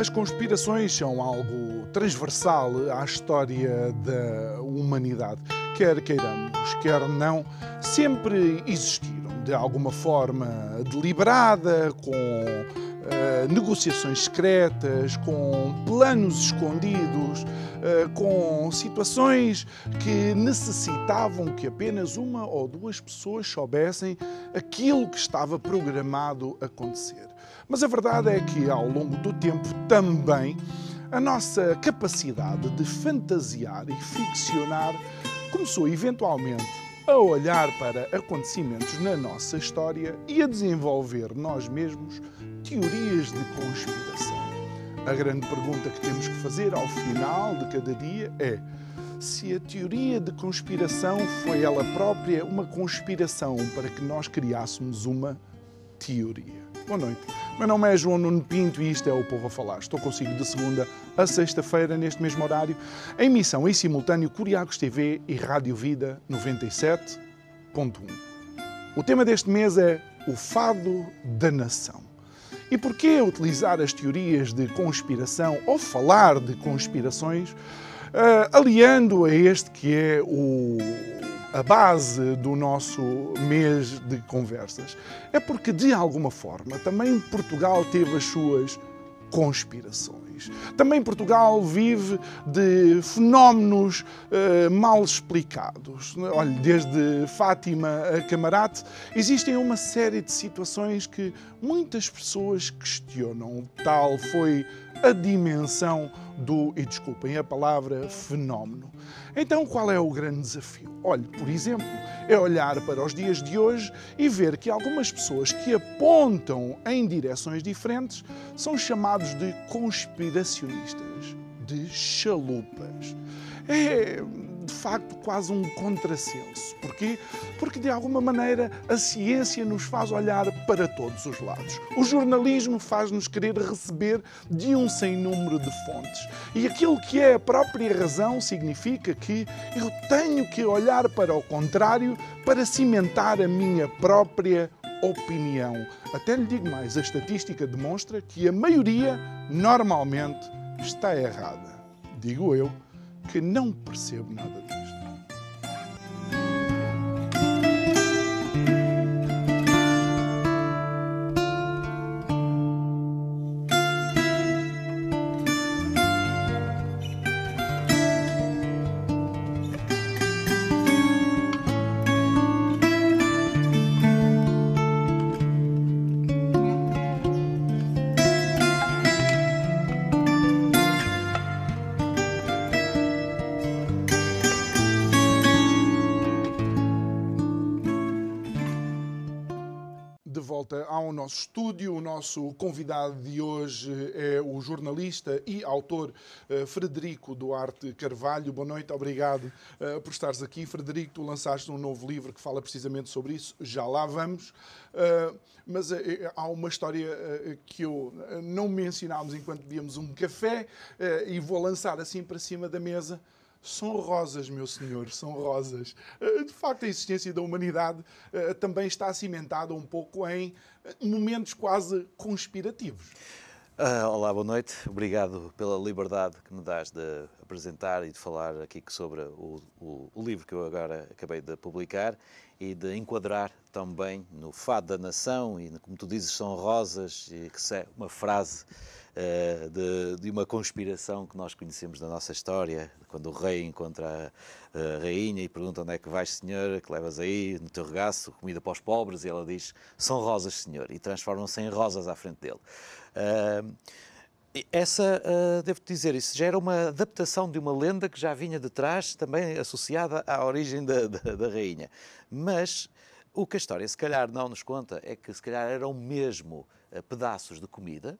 As conspirações são algo transversal à história da humanidade. Quer queiramos, quer não, sempre existiram de alguma forma deliberada, com uh, negociações secretas, com planos escondidos, uh, com situações que necessitavam que apenas uma ou duas pessoas soubessem aquilo que estava programado acontecer. Mas a verdade é que, ao longo do tempo, também a nossa capacidade de fantasiar e ficcionar começou eventualmente a olhar para acontecimentos na nossa história e a desenvolver nós mesmos teorias de conspiração. A grande pergunta que temos que fazer ao final de cada dia é: se a teoria de conspiração foi ela própria uma conspiração para que nós criássemos uma teoria? Boa noite. Meu nome é João Nuno Pinto e isto é o Povo a Falar. Estou consigo de segunda a sexta-feira, neste mesmo horário, em emissão em simultâneo Curiacos TV e Rádio Vida 97.1. O tema deste mês é o fado da nação. E porquê utilizar as teorias de conspiração ou falar de conspirações, uh, aliando a este que é o a base do nosso mês de conversas. É porque, de alguma forma, também Portugal teve as suas conspirações. Também Portugal vive de fenómenos uh, mal explicados. Olha, desde Fátima a Camarate, existem uma série de situações que muitas pessoas questionam. Tal foi a dimensão do, e desculpem a palavra, fenómeno. Então, qual é o grande desafio? Olhe, por exemplo, é olhar para os dias de hoje e ver que algumas pessoas que apontam em direções diferentes são chamados de conspiracionistas, de chalupas. É de facto quase um contrassenso. Porquê? Porque de alguma maneira a ciência nos faz olhar para todos os lados. O jornalismo faz-nos querer receber de um sem número de fontes. E aquilo que é a própria razão significa que eu tenho que olhar para o contrário para cimentar a minha própria opinião. Até lhe digo mais, a estatística demonstra que a maioria normalmente está errada. Digo eu que não percebo nada disso. Nosso estúdio. O nosso convidado de hoje é o jornalista e autor eh, Frederico Duarte Carvalho. Boa noite, obrigado eh, por estares aqui. Frederico, tu lançaste um novo livro que fala precisamente sobre isso. Já lá vamos. Eh, mas há uma história que eu não mencionámos enquanto bebíamos um café e vou lançar assim para cima da mesa são rosas, meu senhor, são rosas. Eh, de facto, a existência da humanidade eh, também está cimentada um pouco em eh, momentos quase conspirativos. Uh, olá, boa noite. Obrigado pela liberdade que me dás de apresentar e de falar aqui sobre o, o, o, livro que eu agora acabei de publicar e de enquadrar também no fado da nação e, como tu dizes, são rosas, e que é uma frase de, de, uma conspiração que nós conhecemos da nossa história, quando o rei encontra a, a rainha e pergunta onde é que vais, senhor, que levas aí no teu regaço, comida para os pobres, e ela diz, são rosas, senhor, e transformam-se em rosas à frente dele. Uh, essa, uh, devo dizer, isso já era uma adaptação de uma lenda que já vinha de trás, também associada à origem da, da, da rainha. Mas o que a história se calhar não nos conta é que se calhar eram mesmo uh, pedaços de comida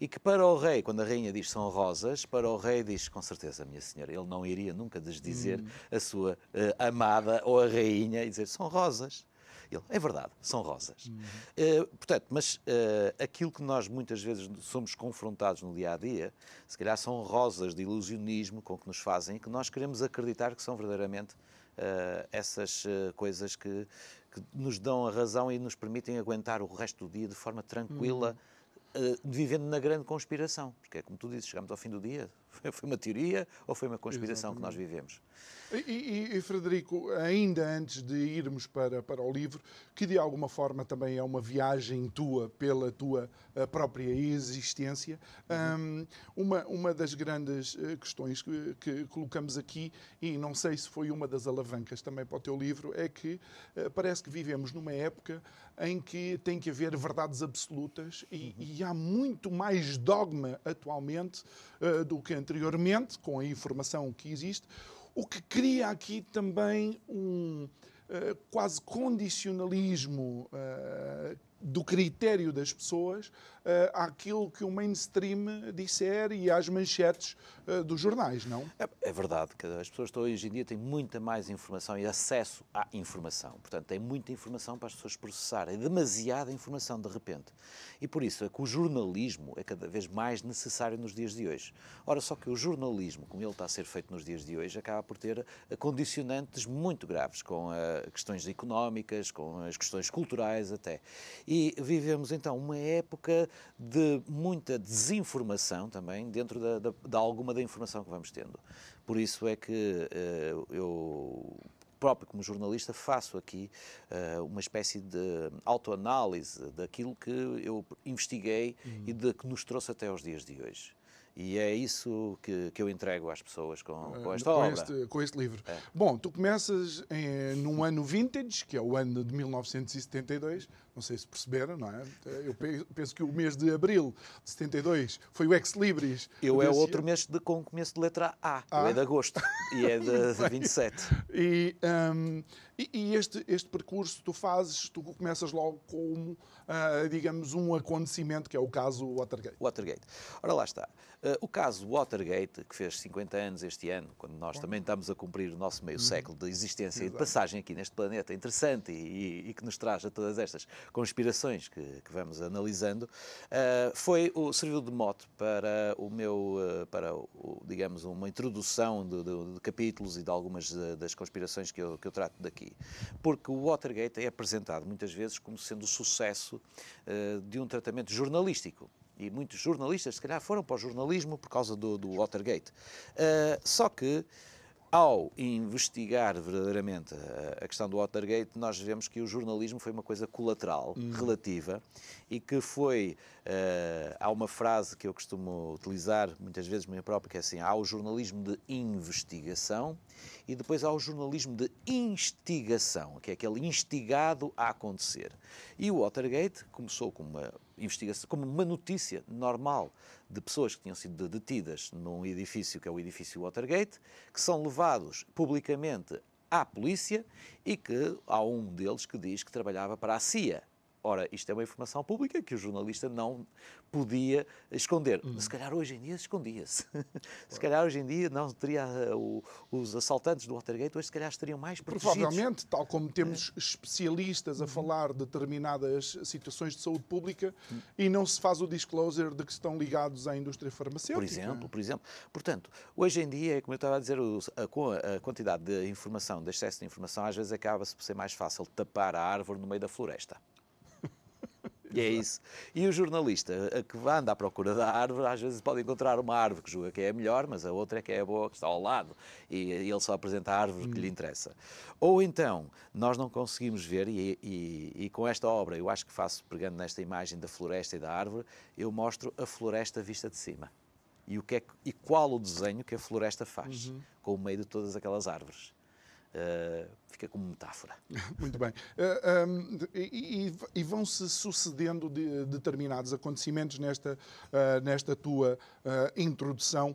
e que para o rei, quando a rainha diz são rosas, para o rei diz com certeza, minha senhora, ele não iria nunca desdizer hum. a sua uh, amada ou a rainha e dizer são rosas. Ele, é verdade, são rosas. Uhum. Uh, portanto, mas uh, aquilo que nós muitas vezes somos confrontados no dia a dia, se calhar são rosas de ilusionismo com que nos fazem e que nós queremos acreditar que são verdadeiramente uh, essas coisas que, que, nos dão a razão e nos permitem aguentar o resto do dia de forma tranquila. Uhum uh, vivendo na grande conspiração, porque é como tu dizes, chegamos ao fim do dia, foi uma teoria ou foi uma conspiração Exatamente. que nós vivemos? E, e, e, Frederico, ainda antes de irmos para, para o livro, que de alguma forma também é uma viagem tua pela tua eh, própria existência, uhum. um, uma, uma das grandes eh, questões que, que, colocamos aqui, e não sei se foi uma das alavancas também para o teu livro, é que uh, parece que vivemos numa época em que tem que haver verdades absolutas e, uhum. e há muito mais dogma atualmente uh, do que anteriormente, com a informação que existe. O que cria aqui também um uh, quase condicionalismo uh, do critério das pessoas uh, àquilo que o mainstream disser e às manchetes uh, dos jornais, não? É, é, verdade que as pessoas hoje em dia têm muita mais informação e acesso à informação. Portanto, têm muita informação para as pessoas processarem, demasiada informação de repente. E por isso é que o jornalismo é cada vez mais necessário nos dias de hoje. Ora, só que o jornalismo, como ele está a ser feito nos dias de hoje, acaba por ter eh, condicionantes muito graves, com uh, questões económicas, com as questões culturais até. E vivemos então uma época de muita desinformação também, dentro da, da, de alguma da informação que vamos tendo. Por isso é que uh, eu próprio como jornalista faço aqui uh, uma espécie de autoanálise daquilo que eu investiguei uhum. e de que nos trouxe até aos dias de hoje. E é isso que, que eu entrego às pessoas com, com esta com obra. Este, com este livro. É. Bom, tu começas em, num ano vintage, que é o ano de 1972. Não sei se perceberam, não é? Eu penso que o mês de abril de 72 foi o Ex Libris. Eu é outro mês de, com começo de letra A. Ah. Eu é de agosto. e é de, de 27. E, um, e, e, este, este percurso tu fazes, tu começas logo como, uh, digamos, um acontecimento, que é o caso Watergate. Watergate. Ora, lá está. Uh, o caso Watergate, que fez 50 anos este ano, quando nós Bom. também estamos a cumprir o nosso meio uhum. século de existência Exato. e de passagem aqui neste planeta interessante e, e, que nos traz a todas estas conspirações que, que vamos analisando, uh, foi o serviu de mote para o meu, uh, para o, digamos, uma introdução de, de, de, capítulos e de algumas das conspirações que eu, que eu trato daqui. Porque o Watergate é apresentado muitas vezes como sendo o sucesso de um tratamento jornalístico e muitos jornalistas, se calhar, foram para o jornalismo por causa do, do Watergate. Uh, só que, ao investigar verdadeiramente a, a, questão do Watergate, nós vemos que o jornalismo foi uma coisa colateral, uhum. relativa, e que foi. Uh, há uma frase que eu costumo utilizar muitas vezes, minha própria, que é assim: há o jornalismo de investigação e depois há o jornalismo de instigação, que é aquele instigado a acontecer. E o Watergate começou como uma investigação, como uma notícia normal de pessoas que tinham sido detidas num edifício que é o edifício Watergate, que são levados publicamente à polícia e que há um deles que diz que trabalhava para a CIA. Ora, isto é uma informação pública que o jornalista não podia esconder. Hum. Se calhar hoje em dia escondia-se. se calhar hoje em dia não teria uh, o, os assaltantes do Watergate, hoje se calhar estariam mais protegidos. Provavelmente, tal como temos especialistas a uhum. falar de determinadas situações de saúde pública hum. e não se faz o disclosure de que estão ligados à indústria farmacêutica. Por exemplo, por exemplo. Portanto, hoje em dia, como eu estava a dizer, com a quantidade de informação, de excesso de informação, às vezes acaba-se por ser mais fácil tapar a árvore no meio da floresta. E é isso. E o jornalista que anda à procura da árvore, às vezes pode encontrar uma árvore que julga que é a melhor, mas a outra é que é a boa, que está ao lado. E ele só apresenta a árvore que lhe interessa. Ou então, nós não conseguimos ver, e, e, e, com esta obra, eu acho que faço, pegando nesta imagem da floresta e da árvore, eu mostro a floresta vista de cima. E, o que é, e qual o desenho que a floresta faz, uhum. com o meio de todas aquelas árvores. Uh, fica como metáfora. Muito bem. Uh, um, e, e vão-se sucedendo de, determinados acontecimentos nesta, uh, nesta tua introdução.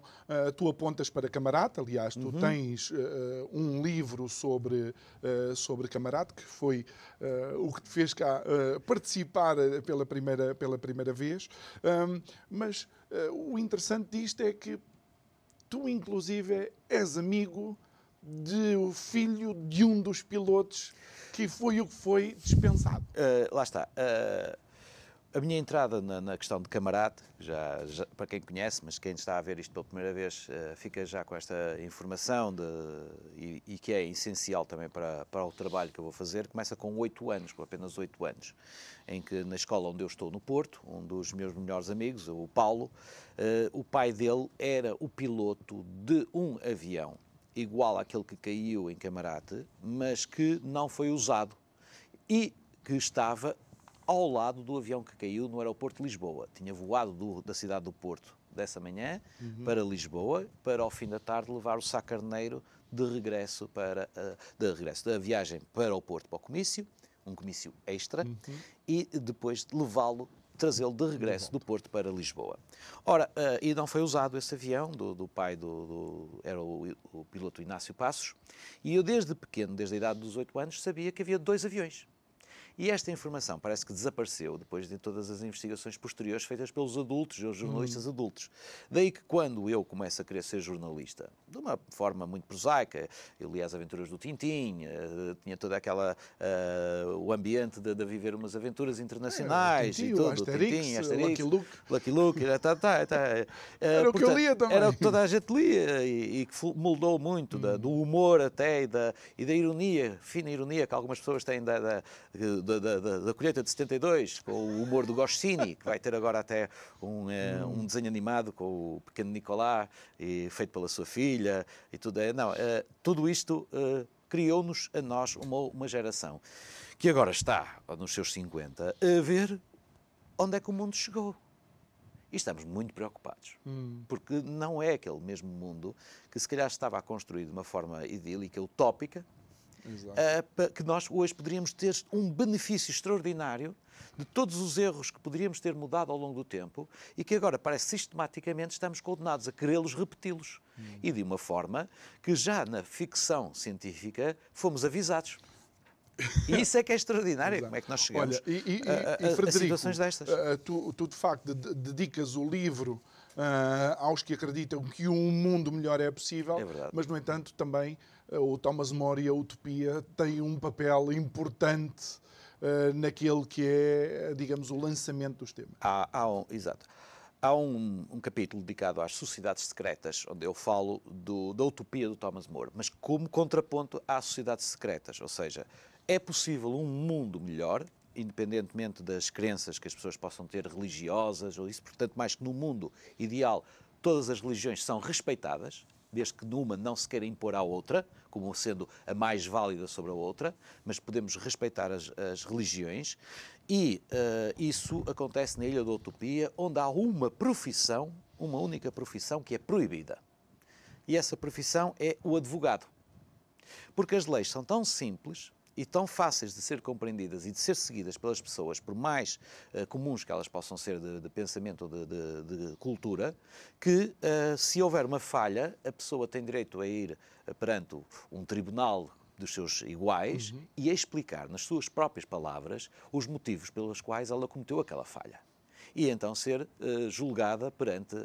tu apontas para Camarate, aliás, tu uhum. tens um livro sobre, sobre Camarate, que foi o que te fez cá participar pela primeira, pela primeira vez. Um, mas o interessante disto é que tu, inclusive, és amigo de o filho de um dos pilotos que foi o que foi dispensado. Uh, lá está. Uh, a minha entrada na, na, questão de camarada, já, já, para quem conhece, mas quem está a ver isto pela primeira vez, uh, fica já com esta informação de, e, e, que é essencial também para, para o trabalho que eu vou fazer. Começa com oito anos, com apenas oito anos, em que na escola onde eu estou, no Porto, um dos meus melhores amigos, o Paulo, o pai dele era o piloto de um avião igual àquele que caiu em Camarate, mas que não foi usado e que estava ao lado do avião que caiu no aeroporto de Lisboa. Tinha voado do, da cidade do Porto dessa manhã uhum. para Lisboa, para ao fim da tarde levar o sacarneiro de regresso para uh, de regresso da viagem para o Porto para o comício, um comício extra, uhum. e depois levá-lo trazê-lo de regresso do Porto para Lisboa. Ora, uh, e não foi usado esse avião do, do pai do, do era o, o, piloto Inácio Passos, e eu desde pequeno, desde a idade dos oito anos, sabia que havia dois aviões. E esta informação parece que desapareceu depois de todas as investigações posteriores feitas pelos adultos, os jornalistas hum. adultos. Daí que quando eu começo a querer ser jornalista, de uma forma muito prosaica, eu li as aventuras do Tintim, uh, tinha toda aquela uh, o ambiente de, de, viver umas aventuras internacionais é, Tintin, e tudo, Asterix, Tintin, Asterix, Lucky Luke, Lucky Luke, era, tá, tá, tá, uh, era o que eu lia também. Era o que toda a gente lia e, e que moldou muito hum. da, do humor até e da, e da ironia, fina ironia que algumas pessoas têm da, da da, da, da, colheita de 72, com o humor do Goscinny, que vai ter agora até um, é, um desenho animado com o pequeno Nicolás, e, feito pela sua filha, e tudo. É, não, é, tudo isto é, criou-nos a nós uma, uma geração que agora está, nos seus 50, a ver onde é que o mundo chegou. E estamos muito preocupados, hum. porque não é aquele mesmo mundo que se calhar estava a construir de uma forma idílica, utópica, uh, que nós hoje poderíamos ter um benefício extraordinário de todos os erros que poderíamos ter mudado ao longo do tempo e que agora parece sistematicamente estamos condenados a querê-los repeti-los. Hum. E de uma forma que já na ficção científica fomos avisados. E isso é que é extraordinário, como é que nós chegamos Olha, e, e, a, a, a, a situações destas. Uh, tu, tu, de facto, dedicas o livro uh, aos que acreditam que um mundo melhor é possível, é mas, no entanto, também o Thomas More e a Utopia têm um papel importante uh, naquele que é, digamos, o lançamento dos temas. Há, há um, exato. Há um, um, capítulo dedicado às sociedades secretas, onde eu falo do, da utopia do Thomas More, mas como contraponto às sociedades secretas, ou seja, é possível um mundo melhor independentemente das crenças que as pessoas possam ter religiosas ou isso, portanto, mais que no mundo ideal, todas as religiões são respeitadas, desde que numa não se queira impor à outra, como sendo a mais válida sobre a outra, mas podemos respeitar as, as religiões. E uh, isso acontece na Ilha da Utopia, onde há uma profissão, uma única profissão que é proibida. E essa profissão é o advogado. Porque as leis são tão simples e tão fáceis de ser compreendidas e de ser seguidas pelas pessoas, por mais uh, comuns que elas possam ser de, de pensamento ou de, de, de, cultura, que uh, se houver uma falha, a pessoa tem direito a ir uh, perante um tribunal dos seus iguais uhum. e a explicar nas suas próprias palavras os motivos pelos quais ela cometeu aquela falha. E então ser julgada perante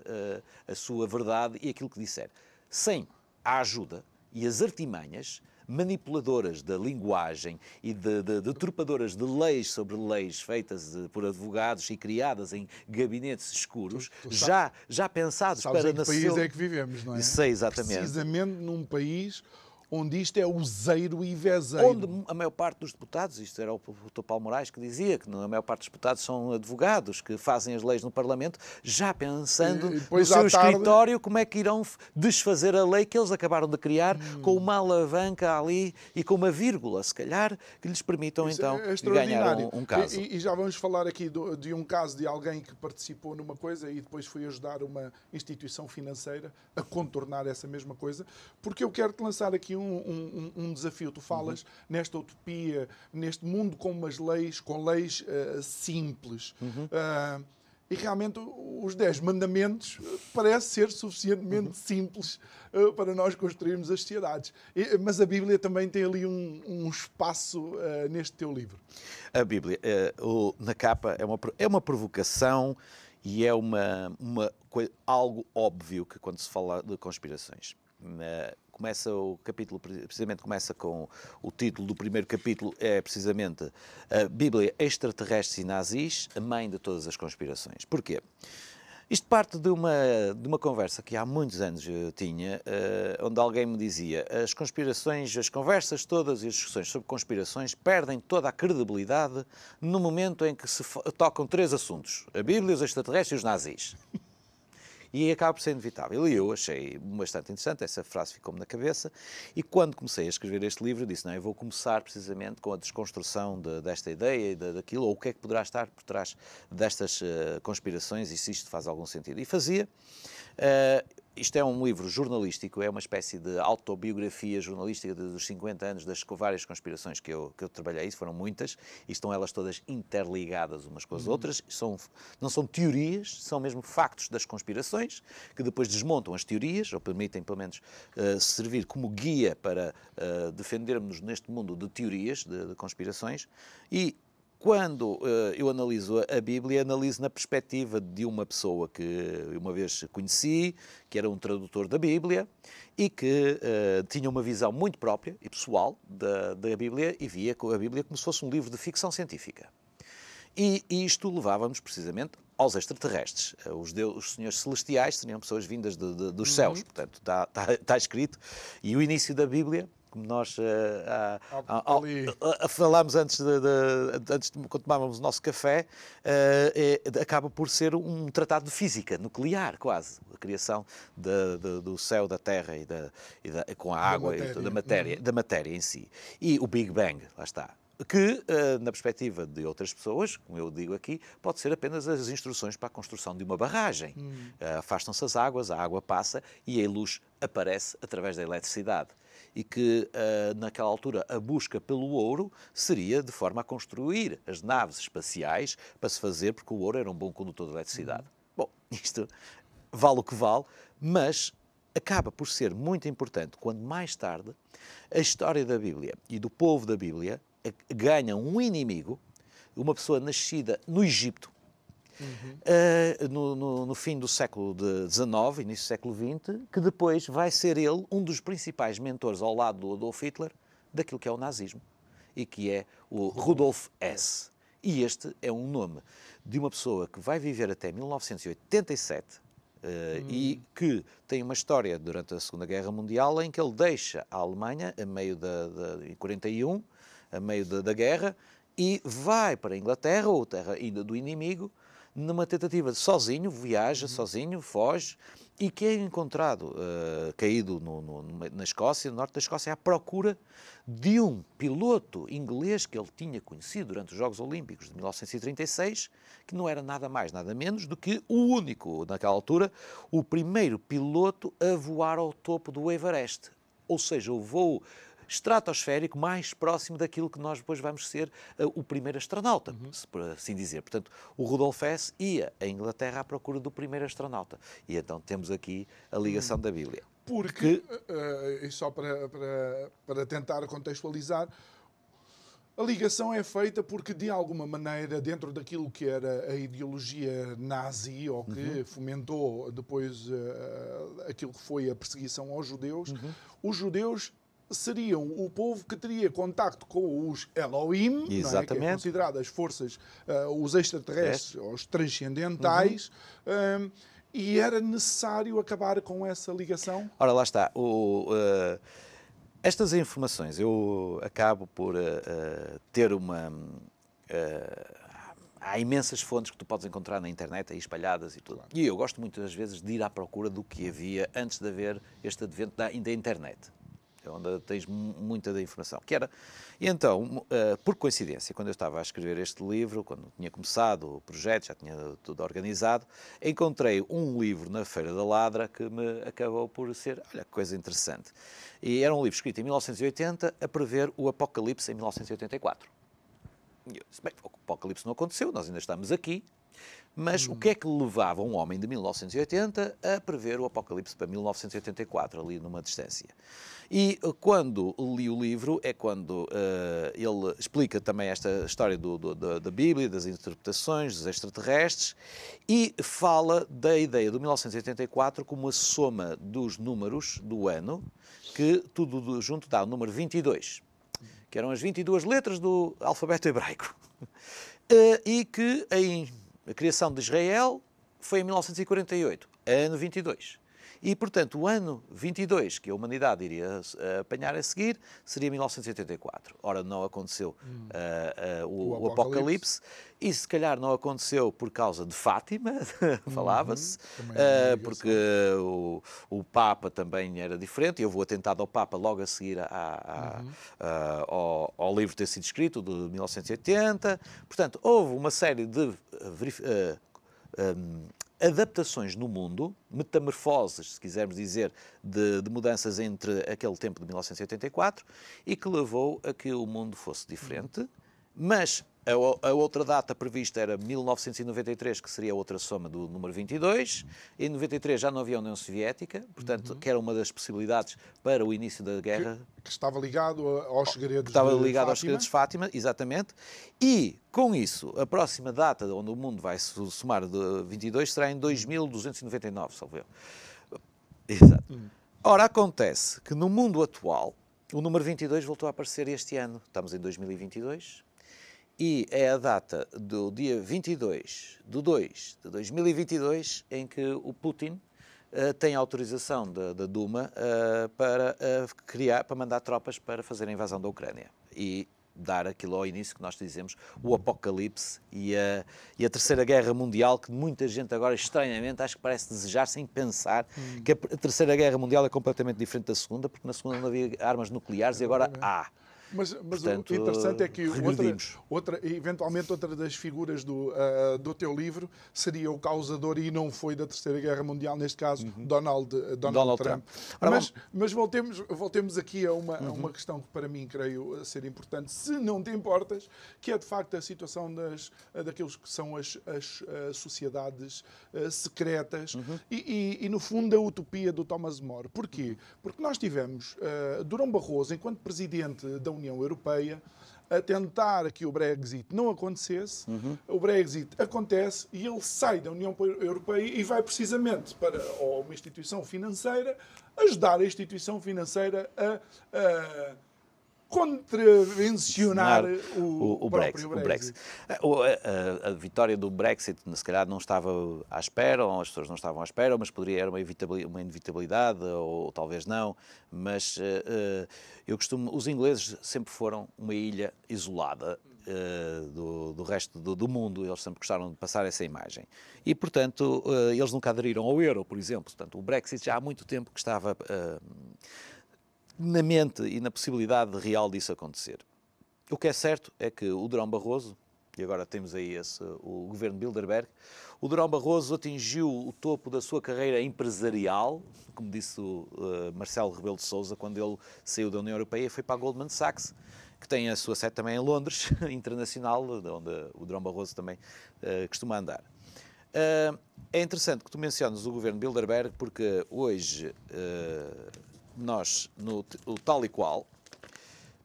a sua verdade e aquilo que disser. Sem a ajuda e as artimanhas manipuladoras da linguagem e de, de, de trupadoras de leis sobre leis feitas de, por advogados e criadas em gabinetes escuros, tu, tu já, já pensados para... Sabes em que país é que vivemos, não é? Sei, exatamente. Precisamente num país onde isto é useiro e vezeiro. Onde a maior parte dos deputados, isto era o Dr. Paulo Moraes que dizia, que a maior parte dos deputados são advogados que fazem as leis no Parlamento, já pensando no seu tarde... escritório como é que irão desfazer a lei que eles acabaram de criar hum. com uma alavanca ali e com uma vírgula, se calhar, que lhes permitam Isso então é ganhar um, um caso. E, e, já vamos falar aqui do, de um caso de alguém que participou numa coisa e depois foi ajudar uma instituição financeira a contornar essa mesma coisa, porque eu quero-te lançar aqui um, um, um desafio. Tu falas uhum. nesta utopia, neste mundo com umas leis, com leis uh, simples. Uhum. Uh, e realmente os Dez Mandamentos parece ser suficientemente uhum. simples uh, para nós construirmos as sociedades. E, mas a Bíblia também tem ali um, um espaço uh, neste teu livro. A Bíblia, uh, o, na capa, é uma, é uma provocação e é uma, uma, algo óbvio que quando se fala de conspirações começa o capítulo, precisamente começa com o título do primeiro capítulo, é precisamente a Bíblia Extraterrestres e Nazis, a mãe de todas as conspirações. Porquê? Isto parte de uma, de uma conversa que há muitos anos eu tinha, uh, onde alguém me dizia as conspirações, as conversas todas e as discussões sobre conspirações perdem toda a credibilidade no momento em que se tocam três assuntos, a Bíblia, os extraterrestres e os nazis e acaba por ser inevitável. E eu achei bastante interessante, essa frase ficou-me na cabeça, e quando comecei a escrever este livro, disse, não, eu vou começar precisamente com a desconstrução de, desta ideia e de, daquilo, ou o que é que poderá estar por trás destas uh, conspirações e se isto faz algum sentido. E fazia. Uh, isto é um livro jornalístico, é uma espécie de autobiografia jornalística dos 50 anos das várias conspirações que eu, que eu trabalhei, isso foram muitas, e estão elas todas interligadas umas com as uhum. outras, são, não são teorias, são mesmo factos das conspirações, que depois desmontam as teorias, ou permitem pelo menos uh, servir como guia para uh, defendermos neste mundo de teorias, de, de conspirações, e quando uh, eu analiso a Bíblia, analiso na perspectiva de uma pessoa que uma vez conheci, que era um tradutor da Bíblia e que uh, tinha uma visão muito própria e pessoal da, da Bíblia e via a Bíblia como se fosse um livro de ficção científica. E, isto levava-nos precisamente aos extraterrestres. Eh, os, deus, os senhores celestiais seriam pessoas vindas de, de, dos céus, uhum. portanto, está, está, está escrito. E o início da Bíblia como nós uh, falámos antes de, de, antes de quando tomávamos o nosso café, é, acaba por ser um tratado de física nuclear, quase. A criação de, de, do céu, da terra e, da, e da, com a água, da matéria. da, matéria, uhum. da matéria em si. E o Big Bang, lá está que, na perspectiva de outras pessoas, como eu digo aqui, pode ser apenas as instruções para a construção de uma barragem. Hum. Afastam-se as águas, a água passa e a luz aparece através da eletricidade e que uh, naquela altura a busca pelo ouro seria de forma a construir as naves espaciais para se fazer, porque o ouro era um bom condutor de eletricidade. Uhum. Bom, isto vale o que vale, mas acaba por ser muito importante quando mais tarde a história da Bíblia e do povo da Bíblia ganha um inimigo, uma pessoa nascida no Egito, uhum. uh, no, no, no, fim do século XIX, início do século XX, que depois vai ser ele um dos principais mentores ao lado do Adolf Hitler daquilo que é o nazismo e que é o Rudolf Hess. E este é um nome de uma pessoa que vai viver até 1987 Uh, hum. e que tem uma história durante a Segunda Guerra Mundial em que ele deixa a Alemanha a meio da, da em 41, a meio da, da, guerra, e vai para a Inglaterra, ou terra ainda do inimigo, numa tentativa de sozinho, viaja uhum. sozinho, foge, e que é encontrado uh, caído no, no, na Escócia, no norte da Escócia, à procura de um piloto inglês que ele tinha conhecido durante os Jogos Olímpicos de 1936, que não era nada mais, nada menos do que o único, naquela altura, o primeiro piloto a voar ao topo do Everest. Ou seja, o voo estratosférico mais próximo daquilo que nós depois vamos ser uh, o primeiro astronauta, uhum. por assim dizer. Portanto, o Rudolf Hess ia à Inglaterra à procura do primeiro astronauta. E então temos aqui a ligação uhum. da Bíblia. Porque, uh, e só para, para, para tentar contextualizar, a ligação é feita porque, de alguma maneira, dentro daquilo que era a ideologia nazi, ou que uhum. fomentou depois uh, aquilo que foi a perseguição aos judeus, uhum. os judeus seriam o povo que teria contacto com os Elohim, é? que é considerado as forças, uh, os extraterrestres, é. os transcendentais, uhum. uh, e era necessário acabar com essa ligação? Ora, lá está. O, uh, estas informações eu acabo por ter uma. há imensas fontes que tu podes encontrar na internet aí espalhadas e tudo. Claro. E eu gosto muitas vezes de ir à procura do que havia antes de haver este advento da, da internet. Onde tens muita da informação. Que era, e então, uh, por coincidência, quando eu estava a escrever este livro, quando tinha começado o projeto, já tinha tudo organizado, encontrei um livro na Feira da Ladra que me acabou por ser, olha que coisa interessante. E era um livro escrito em 1980 a prever o Apocalipse em 1984. E eu disse, bem, o Apocalipse não aconteceu, nós ainda estamos aqui, mas hum. o que é que levava um homem de 1980 a prever o Apocalipse para 1984, ali numa distância? E eh, quando li o livro é quando uh, ele explica também esta história do, do, da, da, Bíblia, das interpretações, dos extraterrestres, e fala da ideia do 1984 como a soma dos números do ano, que tudo junto dá o número 22, que eram as 22 letras do alfabeto hebraico. Uh, e que em a criação de Israel foi em 1948, ano 22. E, portanto, o ano 22 que a humanidade iria uh, apanhar a seguir seria 1984. Ora, não aconteceu uh, uh, o, o, o, Apocalipse. e se calhar não aconteceu por causa de Fátima, falava-se, uhum, é porque o, o, Papa também era diferente. Eu vou atentado ao Papa logo a seguir a, a, uhum. ao, ao, livro ter sido escrito, de 1980. Portanto, houve uma série de. Um, adaptações no mundo, metamorfoses, se quisermos dizer, de, de, mudanças entre aquele tempo de 1984 e que levou a que o mundo fosse diferente, mas a, a, outra data prevista era 1993, que seria a outra soma do número 22. Em 93 já não havia União Soviética, portanto, uhum. que era uma das possibilidades para o início da guerra. Que, que estava ligado aos segredos que estava ligado Fátima. aos segredos de Fátima, exatamente. E, com isso, a próxima data onde o mundo vai se somar de 22 será em 2299, salvo eu. Exato. Uhum. Ora, acontece que no mundo atual, o número 22 voltou a aparecer este ano. Estamos em 2022 e é a data do dia 22 de 2 de 2022 em que o Putin uh, tem autorização da, Duma uh, para uh, criar, para mandar tropas para fazer a invasão da Ucrânia e dar aquilo ao início que nós dizemos o apocalipse e a, e a terceira guerra mundial que muita gente agora estranhamente acho que parece desejar sem pensar hum. que a, a terceira guerra mundial é completamente diferente da segunda porque na segunda não havia armas nucleares e agora há mas, mas Portanto, o interessante é que outra, outra, eventualmente outra das figuras do, uh, do teu livro seria o causador e não foi da Terceira Guerra Mundial, neste caso, uhum. Donald, Donald, Donald, Trump. Trump. mas, mas voltemos, voltemos aqui a uma, uhum. a uma questão que para mim creio ser importante, se não te importas, que é de facto a situação das, daqueles que são as, as, as sociedades uh, secretas uhum. e, e, e, no fundo, a utopia do Thomas More. Porquê? Porque nós tivemos uh, Durão Barroso, enquanto presidente da União Europeia a tentar que o Brexit não acontecesse. Uhum. O Brexit acontece e ele sai da União Europeia e vai precisamente para uma instituição financeira ajudar a instituição financeira a, a contravencionar o, o, o, Brexit, Brexit. o, Brexit. A, a, a, vitória do Brexit, se calhar, não estava à espera, ou as pessoas não estavam à espera, mas poderia era uma inevitabilidade, ou talvez não. Mas uh, eu costumo. Os ingleses sempre foram uma ilha isolada. Uh, do, do, resto do, do, mundo, eles sempre gostaram de passar essa imagem. E, portanto, uh, eles nunca aderiram ao euro, por exemplo. Portanto, o Brexit já há muito tempo que estava na mente e na possibilidade real disso acontecer. O que é certo é que o Durão Barroso, e agora temos aí esse, o governo Bilderberg, o Durão Barroso atingiu o topo da sua carreira empresarial, como disse o uh, Marcelo Rebelo de Sousa, quando ele saiu da União Europeia e foi para a Goldman Sachs, que tem a sua sede também em Londres, internacional, onde o Durão Barroso também uh, costuma andar. Uh, é interessante que tu menciones o governo Bilderberg, porque hoje nós, no o tal e qual,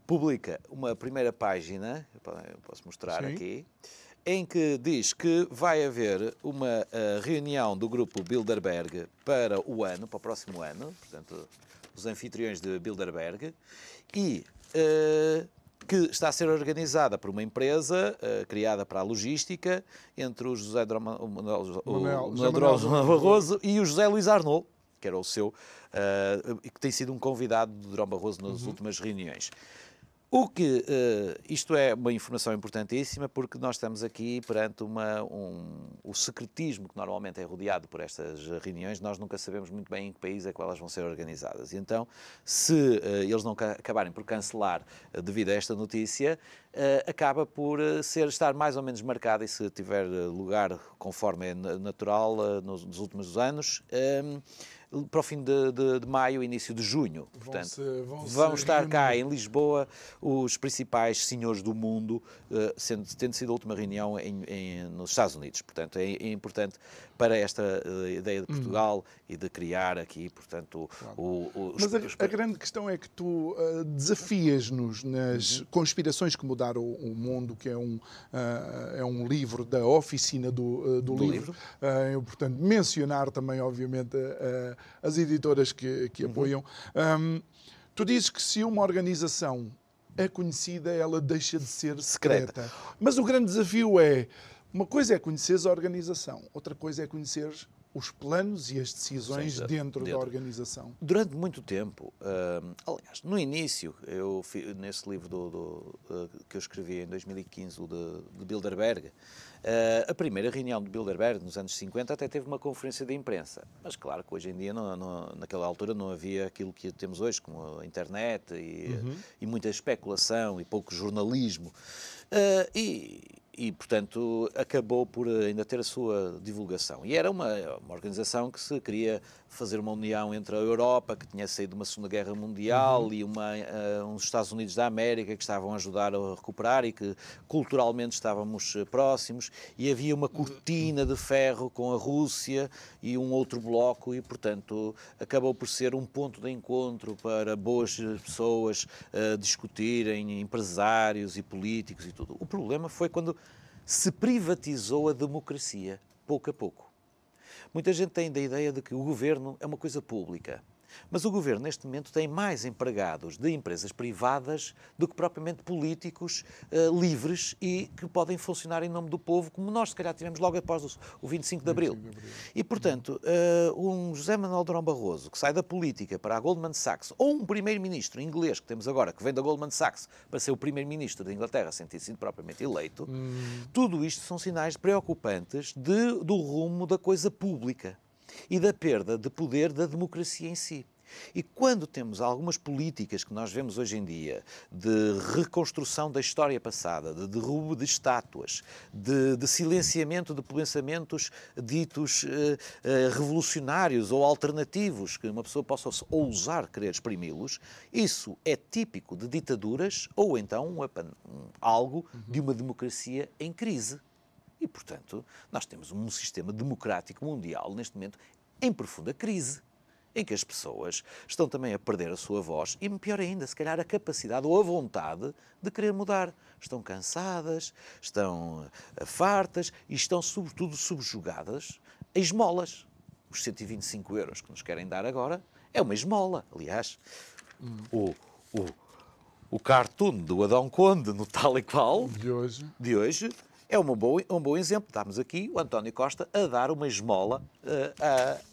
publica uma primeira página, eu posso mostrar Sim. aqui, em que diz que vai haver uma uh, reunião do grupo Bilderberg para o ano, para o próximo ano, portanto, os anfitriões de Bilderberg, e uh, que está a ser organizada por uma empresa uh, criada para a logística entre o José Droma, o Manuel, o, Manuel, Barroso e o José Luís Arnaud, que era o seu, uh, que tem sido um convidado do Durão Barroso nas uhum. últimas reuniões. O que uh, isto é uma informação importantíssima porque nós estamos aqui perante uma, um, o secretismo que normalmente é rodeado por estas reuniões, nós nunca sabemos muito bem em que país é que elas vão ser organizadas. E então, se uh, eles não acabarem por cancelar uh, devido a esta notícia, acaba por ser estar mais ou menos marcada e se tiver lugar conforme é natural nos, nos últimos anos para o fim de, de, de maio, início de junho. Portanto, vão, vão estar reunir. cá em Lisboa os principais senhores do mundo, uh, sendo, tendo sido a última reunião em, em, nos Estados Unidos. Portanto, é, é importante para esta uh, ideia de Portugal hum. e de criar aqui, portanto, claro. o, o, Mas a, a, grande questão é que tu uh, desafias-nos nas uhum. conspirações que mudaram o, o mundo, que é um, é um livro da oficina do, do, do livro. livro. portanto, mencionar também, obviamente, as editoras que, que uhum. apoiam. Um, tu dizes que se uma organização é conhecida, ela deixa de ser secreta. secreta. Mas o grande desafio é: uma coisa é conhecer a organização, outra coisa é conhecer os planos e as decisões Sim, dentro, dentro, da organização. Durante muito tempo, uh, aliás, no início, eu nesse livro do, do, uh, que eu escrevi em 2015, o de, de Bilderberg, Uh, a primeira reunião de Bilderberg, nos anos 50, até teve uma conferência de imprensa. Mas claro que hoje em dia, não, não, naquela altura, não havia aquilo que temos hoje, como a internet e, uhum. e muita especulação e pouco jornalismo. Uh, e, e, portanto, acabou por ainda ter a sua divulgação. E era uma, uma organização que se queria fazer uma união entre a Europa, que tinha saído de uma Segunda Guerra Mundial, uhum. e uma, uh, uns Estados Unidos da América, que estavam a ajudar a recuperar e que culturalmente estávamos uh, próximos, e havia uma cortina de ferro com a Rússia e um outro bloco, e, portanto, acabou por ser um ponto de encontro para boas pessoas uh, discutirem, empresários e políticos e tudo. O problema foi quando se privatizou a democracia, pouco a pouco. Muita gente tem a ideia de que o governo é uma coisa pública. Mas o governo, neste momento, tem mais empregados de empresas privadas do que propriamente políticos uh, livres e que podem funcionar em nome do povo, como nós, se calhar, tivemos logo após o 25 de Abril. 25 de Abril. E, portanto, uh, um José Manuel Durão Barroso, que sai da política para a Goldman Sachs, ou um primeiro-ministro inglês que temos agora, que vem da Goldman Sachs para ser o primeiro-ministro da Inglaterra, sem ter sido propriamente eleito, hum. tudo isto são sinais preocupantes de, do rumo da coisa pública e da perda de poder da democracia em si. E quando temos algumas políticas que nós vemos hoje em dia de reconstrução da história passada, de derrubo de estátuas, de, de silenciamento de pensamentos ditos eh, eh, revolucionários ou alternativos, que uma pessoa possa ousar querer exprimi-los, isso é típico de ditaduras ou então um, algo de uma democracia em crise. E, portanto, nós temos um sistema democrático mundial, neste momento, em profunda crise em que as pessoas estão também a perder a sua voz e, pior ainda, se calhar a capacidade ou a vontade de querer mudar. Estão cansadas, estão eh, fartas e estão, sobretudo, subjugadas a esmolas. Os 125 euros que nos querem dar agora é uma esmola. Aliás, hum. o, o, o cartoon do Adão Conde, no tal e qual, de hoje, de hoje é uma boa, um bom exemplo. Estamos aqui o António Costa a dar uma esmola uh, uh,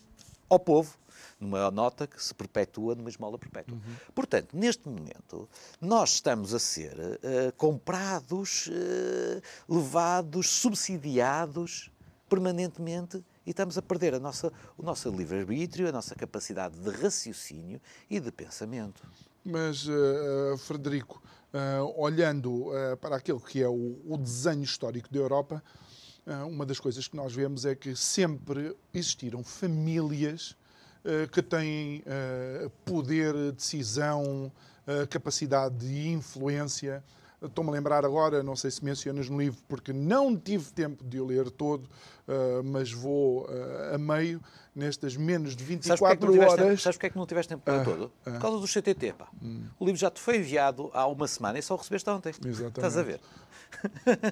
ao povo numa nota que se perpetua numa esmola perpétua. Uhum. Portanto, neste momento, nós estamos a ser uh, comprados, uh, levados, subsidiados permanentemente e estamos a perder a nossa, o nosso livre-arbítrio, a nossa capacidade de raciocínio e de pensamento. Mas, uh, Frederico, olhando para aquilo que é o, o desenho histórico da Europa, uma das coisas que nós vemos é que sempre existiram famílias que têm poder, decisão, capacidade de influência. Estou-me a lembrar agora, não sei se mencionas no livro, porque não tive tempo de o ler todo, mas vou a meio, nestas menos de 24 sabes horas. Tempo, sabes porque é que não tiveste tempo para uh, todo? Uh. Por causa do CTT, pá. Uh. O livro já te foi enviado há uma semana e só o recebeste ontem. Exatamente. Estás a ver?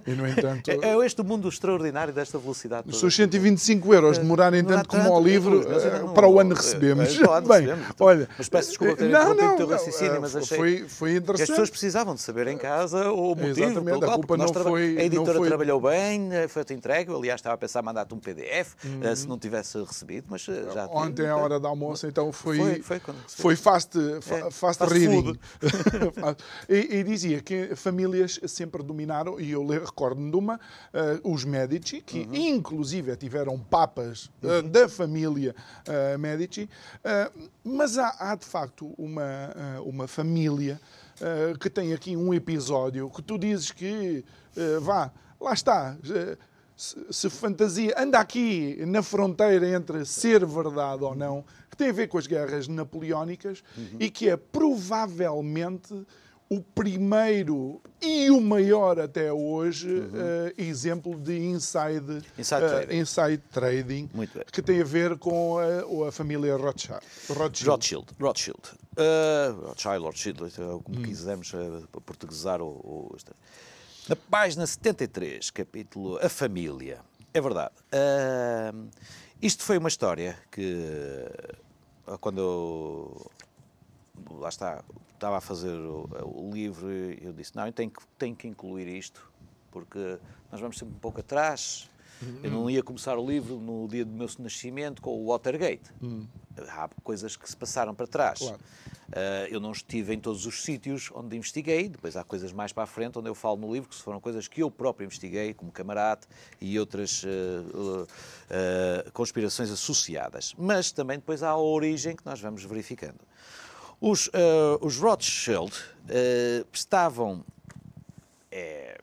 E, no entanto... É, é este o mundo extraordinário desta velocidade. Os seus 125 euros demorarem tanto como ao livro, não, para o ano recebemos. Para o ano Bem, recebemos. olha... Mas peço desculpa ter não, não, o teu raciocínio, mas achei foi, foi que as interessante. pessoas precisavam de saber em casa o motivo Exatamente, pelo a qual, culpa não foi- a editora foi- trabalhou bem, eh, foi-te entregue, aliás estava a pensar mandar-te um PDF, Uhum. eh, se não tivesse recebido, mas eh, já Ontem, à hora do almoço, então foi, Foi- foi quando foi fast, fa- É, fast fast reading. e, e dizia que famílias sempre dominaram, e eu recordo-me de uma, eh, os Medici, que Uhum. inclusive tiveram papas eh, da família eh, Medici, mas há, há, de facto uma, uma família que tem aqui um episódio que tu dizes que, vá, lá está. se, se fantasia anda aqui na fronteira entre ser verdade ou não, que tem a ver com as guerras napoleónicas e que é provavelmente o primeiro e o maior até hoje eh, exemplo de inside, Inside eh, trading. inside trading que tem a ver com a, a família Rothschild. Rothschild. Rothschild. Rothschild. Uh, Rothschild, Rothschild, é Hum. como quisermos uh, portuguesar o, o- esta- Na página 73, capítulo A Família. É verdade. Uh, isto foi uma história que, uh, quando eu, lá está, estava a fazer o, o livro, eu disse, não, eu tenho que, tenho que incluir isto, porque nós vamos sempre um pouco atrás. Eu não ia começar o livro no dia do meu nascimento com o Watergate. Há coisas que se passaram para trás. Claro. Uh, eu não estive em todos os sítios onde investiguei, depois há coisas mais para a frente onde eu falo no livro, que foram coisas que eu próprio investiguei, como camarada e outras uh, uh, conspirações associadas. Mas também depois há a origem que nós vamos verificando. Os, uh, os Rothschild uh, estavam eh,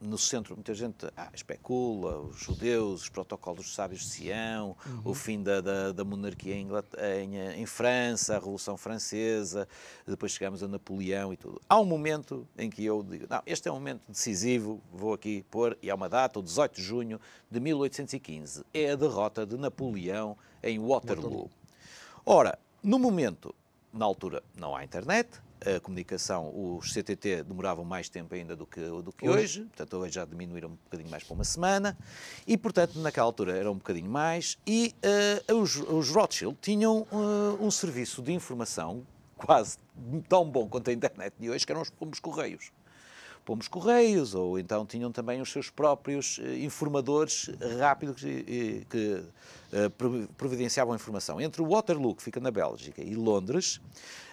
no centro, muita gente ah, especula, os judeus, os protocolos dos sábios de Sião, o fim da, da, da monarquia em, em, eh, em França, a Revolução Francesa, depois chegamos a Napoleão e tudo. Há um momento em que eu digo, não, este é um momento decisivo, vou aqui pôr, e há uma data, o 18 de junho de 1815, é a derrota de Napoleão em Waterloo. Ora, no momento, na altura, não há internet, a comunicação, os CTT demoravam mais tempo ainda do que, do que hoje, portanto, hoje já diminuíram um bocadinho mais para uma semana, e, portanto, naquela altura era um bocadinho mais, e eh, os, os Rothschild tinham eh, um serviço de informação quase tão bom quanto a internet de hoje, que eram os pomos correios pomos correios, ou então tinham também os seus próprios eh, informadores rápidos e- e que eh, provi- providenciavam informação. Entre o Waterloo, que fica na Bélgica, e Londres,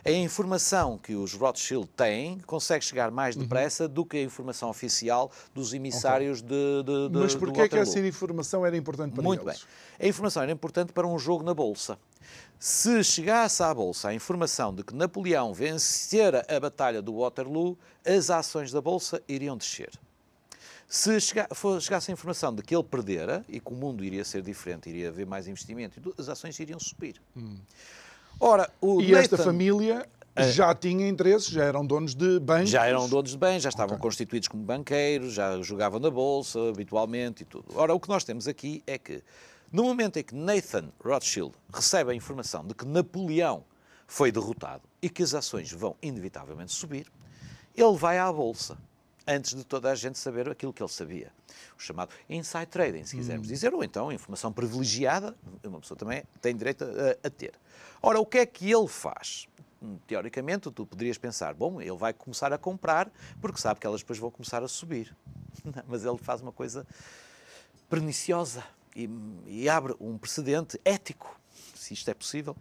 a informação que os Rothschild têm consegue chegar mais Uhum. depressa do que a informação oficial dos emissários de, de, de Mas porquê é que essa informação era importante para Muito eles? bem. A informação era importante para um jogo na Bolsa. Se chegasse à Bolsa a informação de que Napoleão vencera a Batalha do Waterloo, as ações da Bolsa iriam descer. Se chega- for- chegasse a informação de que ele perdera e que o mundo iria ser diferente, iria haver mais investimento, e as ações iriam subir. Ora, o. E esta Nathan- família já tinha interesses, já eram donos de bancos. já eram donos de bens, já estavam constituídos como banqueiros, já jogavam na bolsa habitualmente e tudo. Ora, o que nós temos aqui é que, no momento em que Nathan Rothschild recebe a informação de que Napoleão foi derrotado e que as ações vão inevitavelmente subir, ele vai à bolsa antes de toda a gente saber aquilo que ele sabia. O chamado inside trading, se quisermos dizer, ou então informação privilegiada, uma pessoa também tem direito a, a ter. Ora, o que é que ele faz? Hum, Teoricamente, tu poderias pensar, bom, ele vai começar a comprar porque sabe que elas depois vão começar a subir. Não, mas ele faz uma coisa perniciosa e, e abre um precedente ético, se isto é possível.